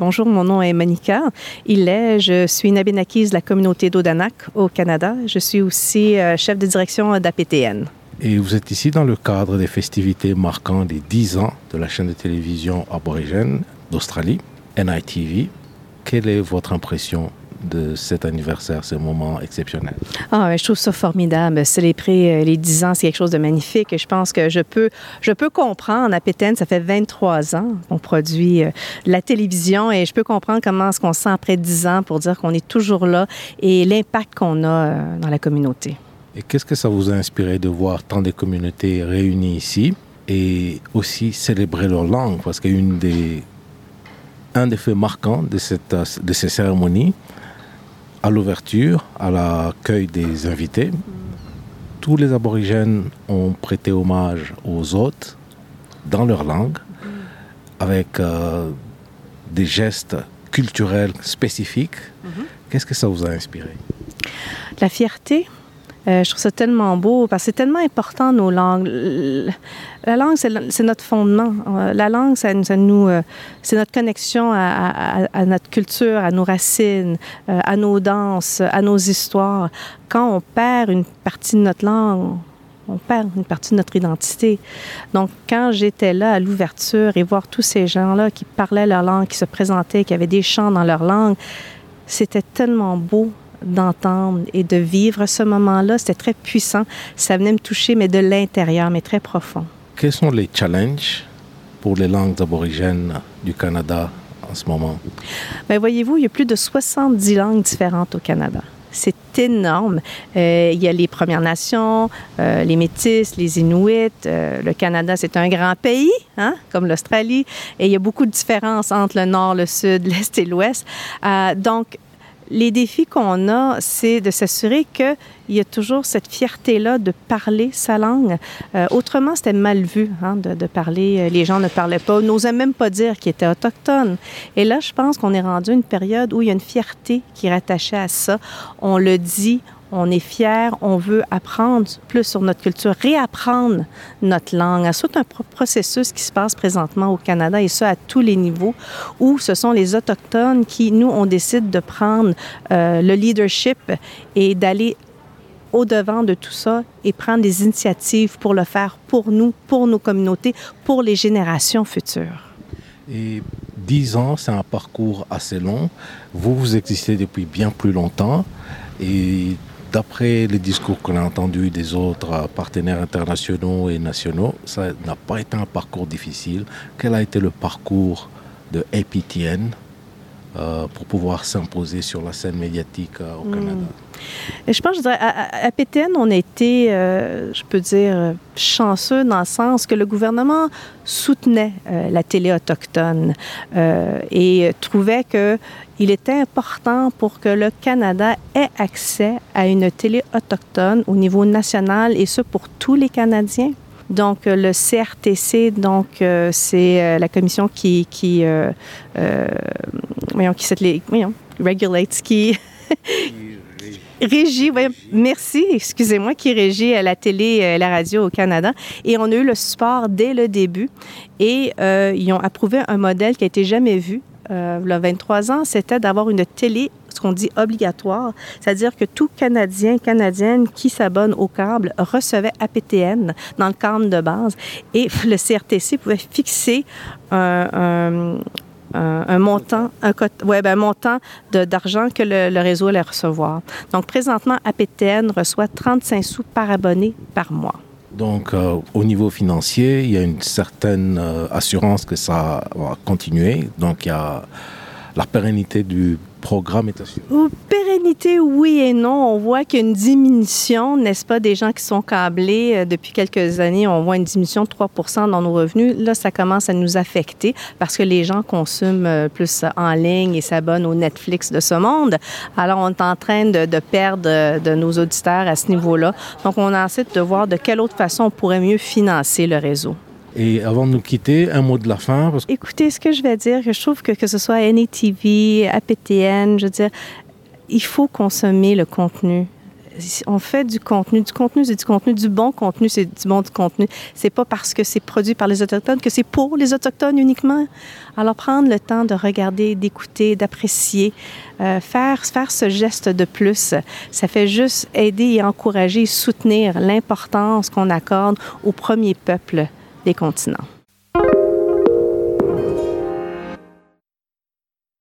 Bonjour, mon nom est Monica. Il est, je suis une abénakise de la communauté d'Odanak au Canada. Je suis aussi euh, chef de direction d'APTN. Et vous êtes ici dans le cadre des festivités marquant les 10 ans de la chaîne de télévision aborigène d'Australie, NITV. Quelle est votre impression de cet anniversaire, ce moment exceptionnel? Ah, je trouve ça formidable. Célébrer euh, les 10 ans, c'est quelque chose de magnifique. Je pense que je peux, je peux comprendre. À Pétain, ça fait 23 ans qu'on produit euh, la télévision et je peux comprendre comment est-ce qu'on se sent après 10 ans pour dire qu'on est toujours là et l'impact qu'on a euh, dans la communauté. Et qu'est-ce que ça vous a inspiré de voir tant de communautés réunies ici et aussi célébrer leur langue? Parce qu'une des un des faits marquants de, cette, de ces cérémonies, à l'ouverture, à l'accueil des invités, tous les aborigènes ont prêté hommage aux hôtes dans leur langue, avec euh, des gestes culturels spécifiques. Mhm. Qu'est-ce que ça vous a inspiré? La fierté, euh, je trouve ça tellement beau parce que c'est tellement important nos langues. La langue, c'est notre fondement. Euh, la langue, ça, nous, euh, c'est notre connexion à, notre culture, à nos racines, à nos danses, à nos histoires. Quand on perd une partie de notre langue, on perd une partie de notre identité. Donc, quand j'étais là à l'ouverture et voir tous ces gens-là qui parlaient leur langue, qui se présentaient, qui avaient des chants dans leur langue, c'était tellement beau d'entendre et de vivre ce moment-là. C'était très puissant. Ça venait me toucher, mais de l'intérieur, mais très profond. Quels sont les challenges pour les langues aborigènes du Canada en ce moment? Bien, voyez-vous, il y a plus de 70 langues différentes au Canada. C'est énorme. Euh, il y a les Premières Nations, euh, les Métis, les Inuits. Euh, le Canada, c'est un grand pays, hein, comme l'Australie, et il y a beaucoup de différences entre le nord, le sud, l'est et l'ouest. donc, les défis qu'on a, c'est de s'assurer qu'il y a toujours cette fierté-là de parler sa langue. Euh, autrement, c'était mal vu hein, de, parler. Euh, les gens ne parlaient pas, n'osaient même pas dire qu'ils étaient autochtones. Et là, je pense qu'on est rendu à une période où il y a une fierté qui est rattachée à ça. On le dit, on est fier, on veut apprendre plus sur notre culture, réapprendre notre langue. C'est un processus qui se passe présentement au Canada et ça à tous les niveaux, où ce sont les Autochtones qui, nous, on décide de prendre euh, le leadership et d'aller au-devant de tout ça et prendre des initiatives pour le faire pour nous, pour nos communautés, pour les générations futures. Et dix ans, c'est un parcours assez long. Vous, vous existez depuis bien plus longtemps. Et D'après les discours qu'on a entendus des autres partenaires internationaux et nationaux, ça n'a pas été un parcours difficile. Quel a été le parcours de APTN euh, pour pouvoir s'imposer sur la scène médiatique euh, au hmm. Canada? Et je pense, je dirais, à, PTN, on a été, euh, je peux dire, chanceux dans le sens que le gouvernement soutenait la télé autochtone et trouvait qu'il était important pour que le Canada ait accès à une télé autochtone au niveau national et ce pour tous les Canadiens. Donc, euh, le CRTC, donc, euh, c'est euh, la commission qui, qui, voyons, qui, les, voyons, regulates, qui régit, merci, excusez-moi, qui régit la télé et la radio au Canada. Et on a eu le support dès le début. Et ils ont approuvé un modèle qui a été jamais vu. Il y a 23 ans, c'était d'avoir une télé qu'on dit obligatoire, c'est-à-dire que tout Canadien, Canadienne qui s'abonne au câble recevait APTN dans le câble de base et le CRTC pouvait fixer un, montant, un, ben, montant d'argent que le, le, réseau allait recevoir. Donc, présentement, APTN reçoit 35 sous par abonné par mois. Donc, euh, au niveau financier, il y a une certaine euh, assurance que ça va continuer. Donc, il y a la pérennité du programme est assuré? Pérennité, oui et non. On voit qu'il y a une diminution, n'est-ce pas, des gens qui sont câblés. Euh, depuis quelques années, on voit une diminution de 3% dans nos revenus. Là, ça commence à nous affecter parce que les gens consomment euh, plus en ligne et s'abonnent au Netflix de ce monde. Alors, on est en train de, perdre euh, de nos auditeurs à ce niveau-là. Donc, on essaie de voir de quelle autre façon on pourrait mieux financer le réseau. Et avant de nous quitter, un mot de la fin. Écoutez, ce que je vais dire, je trouve que que ce soit NETV, APTN, je veux dire, il faut consommer le contenu on fait du contenu. Du contenu, c'est du contenu. Du bon contenu, c'est du bon contenu. C'est pas parce que c'est produit par les Autochtones que c'est pour les Autochtones uniquement. Alors, prendre le temps de regarder, d'écouter, d'apprécier, euh, faire, faire ce geste de plus, ça fait juste aider et encourager soutenir l'importance qu'on accorde au premier peuple des continents.